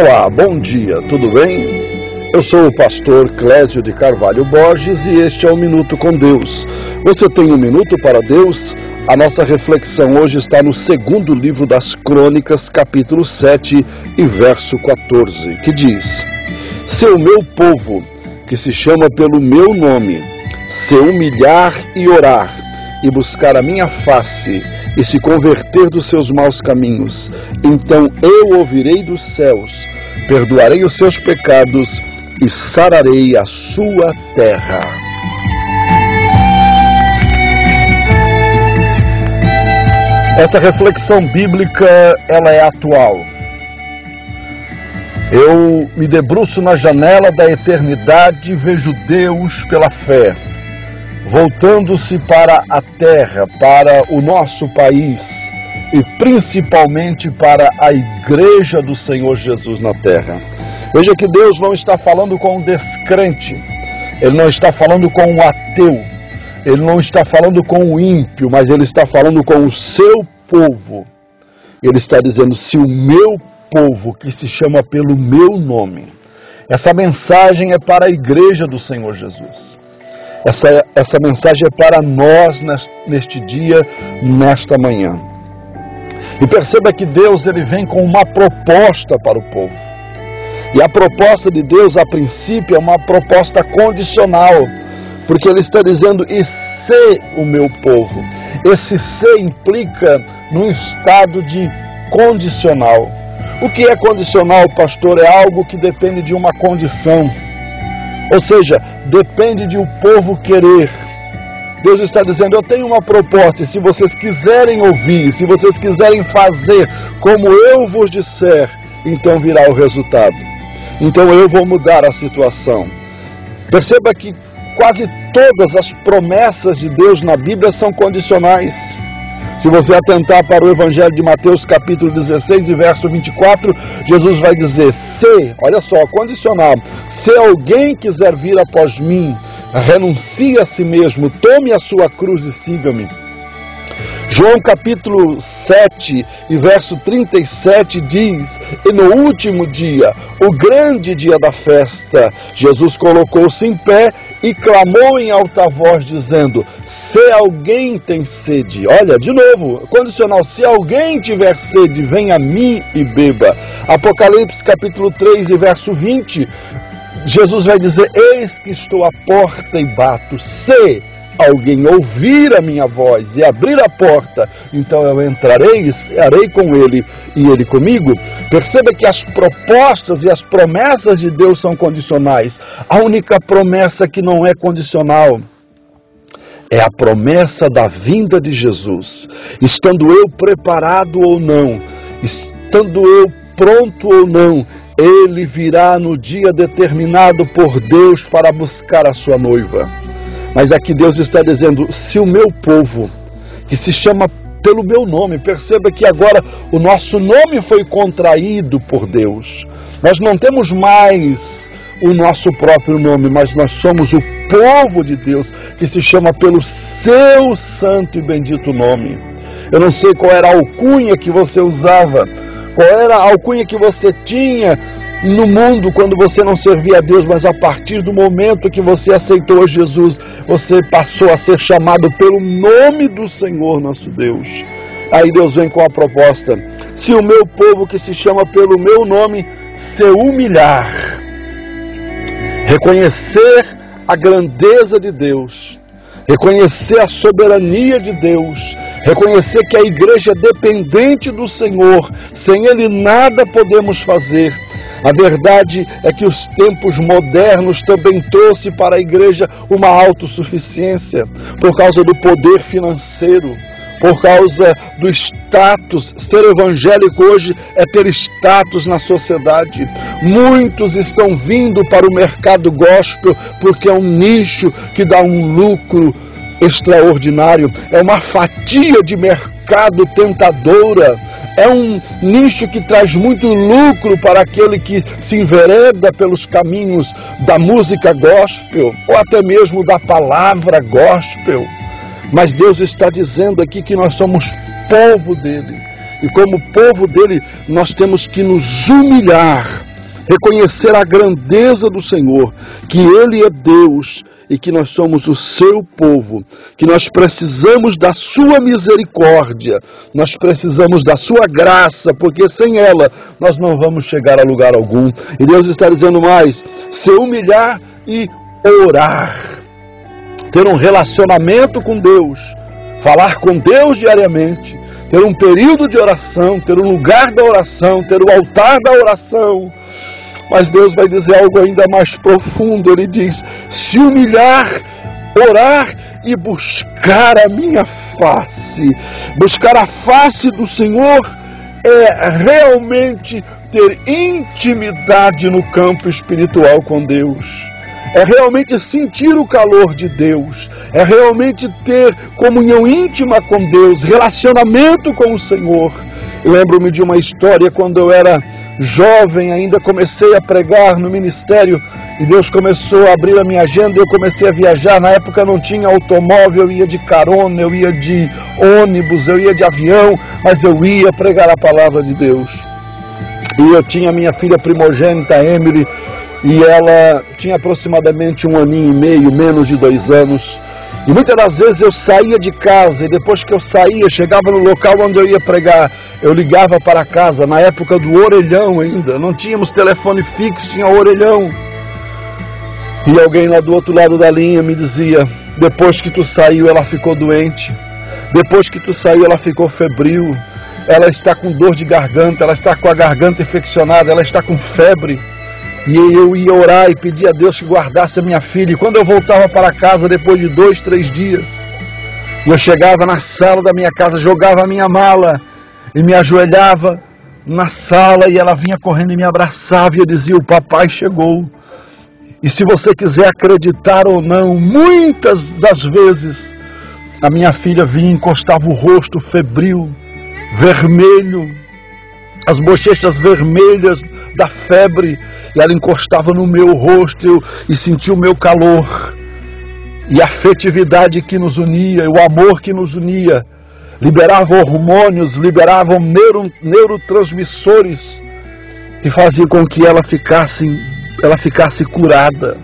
Olá, bom dia, tudo bem? Eu sou o pastor Clésio de Carvalho Borges e este é o Minuto com Deus. Você tem um minuto para Deus? A nossa reflexão hoje está no segundo livro das Crônicas, capítulo 7 e verso 14, que diz: Se o meu povo, que se chama pelo meu nome, se humilhar e orar e buscar a minha face e se converter dos seus maus caminhos, então eu ouvirei dos céus, perdoarei os seus pecados e sararei a sua terra. Essa reflexão bíblica, ela é atual. Eu me debruço na janela da eternidade e vejo Deus pela fé voltando-se para a terra, para o nosso país e principalmente para a igreja do Senhor Jesus na terra. Veja que Deus não está falando com um descrente, Ele não está falando com um ateu, Ele não está falando com um ímpio, mas Ele está falando com o seu povo. Ele está dizendo: se o meu povo, que se chama pelo meu nome, essa mensagem é para a igreja do Senhor Jesus. Essa, essa mensagem é para nós neste dia, nesta manhã. E perceba que Deus ele vem com uma proposta para o povo. E a proposta de Deus, a princípio, é uma proposta condicional, porque Ele está dizendo: e se o meu povo. Esse se implica num estado de condicional. O que é condicional, pastor? É algo que depende de uma condição. Ou seja, depende de o povo querer. Deus está dizendo: Eu tenho uma proposta, e se vocês quiserem ouvir, se vocês quiserem fazer como eu vos disser, então virá o resultado. Então eu vou mudar a situação. Perceba que quase todas as promessas de Deus na Bíblia são condicionais. Se você atentar para o Evangelho de Mateus, capítulo 16 e verso 24, Jesus vai dizer: Se, olha só, condicional, se alguém quiser vir após mim, renuncie a si mesmo, tome a sua cruz e siga-me. João capítulo 7 e verso 37 diz: E no último dia, o grande dia da festa, Jesus colocou-se em pé e clamou em alta voz, dizendo: Se alguém tem sede, olha, de novo, condicional: se alguém tiver sede, venha a mim e beba. Apocalipse capítulo 3 e verso 20, Jesus vai dizer: Eis que estou à porta e bato. Se alguém ouvir a minha voz e abrir a porta, então eu entrarei e estarei com ele e ele comigo. Perceba que as propostas e as promessas de Deus são condicionais. A única promessa que não é condicional é a promessa da vinda de Jesus. Estando eu preparado ou não, estando eu pronto ou não, ele virá no dia determinado por Deus para buscar a sua noiva. Mas aqui Deus está dizendo: se o meu povo, que se chama pelo meu nome, perceba que agora o nosso nome foi contraído por Deus. Nós não temos mais o nosso próprio nome, mas nós somos o povo de Deus que se chama pelo seu santo e bendito nome. Eu não sei qual era a alcunha que você usava, qual era a alcunha que você tinha no mundo quando você não servia a Deus, mas a partir do momento que você aceitou Jesus, você passou a ser chamado pelo nome do Senhor nosso Deus. Aí Deus vem com a proposta: se o meu povo que se chama pelo meu nome se humilhar, reconhecer a grandeza de Deus, reconhecer a soberania de Deus, reconhecer que a igreja é dependente do Senhor, sem Ele nada podemos fazer a verdade é que os tempos modernos também trouxe para a igreja uma autossuficiência por causa do poder financeiro, por causa do status. Ser evangélico hoje é ter status na sociedade. Muitos estão vindo para o mercado gospel porque é um nicho que dá um lucro extraordinário, é uma fatia de mercado tentadora é um nicho que traz muito lucro para aquele que se envereda pelos caminhos da música gospel ou até mesmo da palavra gospel. Mas Deus está dizendo aqui que nós somos povo dele. E como povo dele, nós temos que nos humilhar reconhecer a grandeza do Senhor, que Ele é Deus e que nós somos o seu povo, que nós precisamos da sua misericórdia, nós precisamos da sua graça, porque sem ela nós não vamos chegar a lugar algum. E Deus está dizendo mais: se humilhar e orar, ter um relacionamento com Deus, falar com Deus diariamente, ter um período de oração, ter um lugar da oração, ter o altar da oração mas Deus vai dizer algo ainda mais profundo. Ele diz: se humilhar, orar e buscar a minha face. Buscar a face do Senhor é realmente ter intimidade no campo espiritual com Deus. É realmente sentir o calor de Deus, é realmente ter comunhão íntima com Deus, relacionamento com o Senhor. Lembro-me de uma história quando eu era jovem ainda comecei a pregar no ministério e Deus começou a abrir a minha agenda eu comecei a viajar. Na época não tinha automóvel, eu ia de carona, eu ia de ônibus, eu ia de avião, mas eu ia pregar a palavra de Deus. E eu tinha minha filha primogênita, Emily, e ela tinha aproximadamente um aninho e meio, menos de dois anos. E muitas das vezes eu saía de casa e depois que eu saía, chegava no local onde eu ia pregar, eu ligava para casa, na época do orelhão ainda, não tínhamos telefone fixo, tinha orelhão. E alguém lá do outro lado da linha me dizia: depois que tu saiu, ela ficou doente. Depois que tu saiu, ela ficou febril. Ela está com dor de garganta, ela está com a garganta infeccionada, ela está com febre. E eu ia orar e pedir a Deus que guardasse a minha filha. E quando eu voltava para casa depois de dois, três dias, eu chegava na sala da minha casa, jogava a minha mala e me ajoelhava na sala e ela vinha correndo e me abraçava e eu dizia: O papai chegou. E se você quiser acreditar ou não, muitas das vezes a minha filha vinha e encostava o rosto febril, vermelho, as bochechas vermelhas da febre, e ela encostava no meu rosto e sentia o meu calor. E a afetividade que nos unia, o amor que nos unia, liberava hormônios, liberavam neuro, neurotransmissores que faziam com que ela ficasse, ela ficasse curada.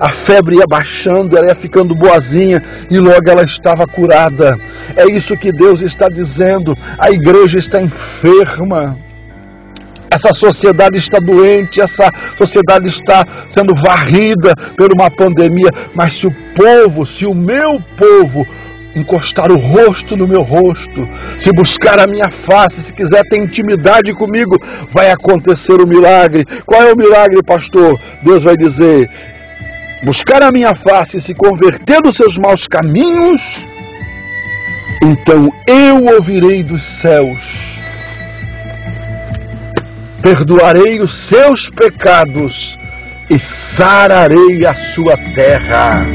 A febre ia baixando, ela ia ficando boazinha e logo ela estava curada. É isso que Deus está dizendo. A igreja está enferma. Essa sociedade está doente, essa sociedade está sendo varrida por uma pandemia. Mas se o povo, se o meu povo encostar o rosto no meu rosto, se buscar a minha face, se quiser ter intimidade comigo, vai acontecer o milagre. Qual é o milagre, pastor? Deus vai dizer: buscar a minha face e se converter dos seus maus caminhos, então eu ouvirei dos céus perdoarei os seus pecados e sararei a sua terra.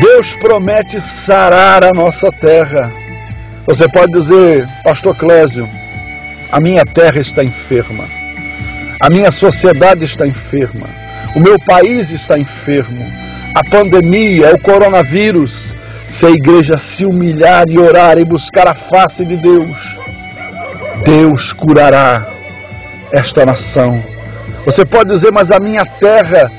Deus promete sarar a nossa terra. Você pode dizer, Pastor Clésio, a minha terra está enferma, a minha sociedade está enferma, o meu país está enfermo, a pandemia, o coronavírus. Se a igreja se humilhar e orar e buscar a face de Deus, Deus curará esta nação. Você pode dizer, mas a minha terra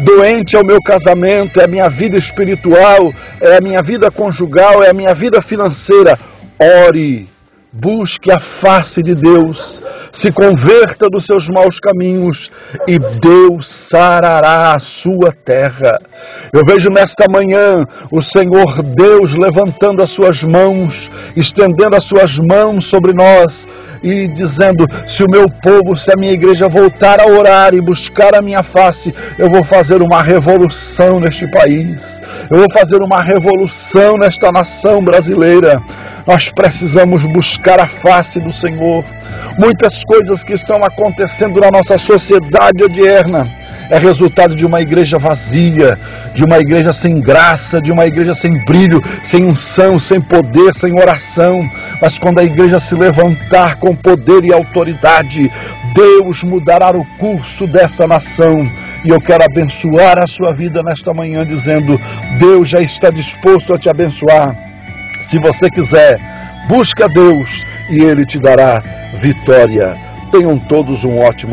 doente é o meu casamento, é a minha vida espiritual, é a minha vida conjugal, é a minha vida financeira. Ore Busque a face de Deus, se converta dos seus maus caminhos e Deus sarará a sua terra. Eu vejo nesta manhã o Senhor Deus levantando as suas mãos, estendendo as suas mãos sobre nós e dizendo: se o meu povo, se a minha igreja voltar a orar e buscar a minha face, eu vou fazer uma revolução neste país, eu vou fazer uma revolução nesta nação brasileira. Nós precisamos buscar a face do Senhor. Muitas coisas que estão acontecendo na nossa sociedade odierna é resultado de uma igreja vazia, de uma igreja sem graça, de uma igreja sem brilho, sem unção, sem poder, sem oração. Mas quando a igreja se levantar com poder e autoridade, Deus mudará o curso dessa nação. E eu quero abençoar a sua vida nesta manhã, dizendo: Deus já está disposto a te abençoar. Se você quiser, busca Deus e Ele te dará vitória. Tenham todos um ótimo dia.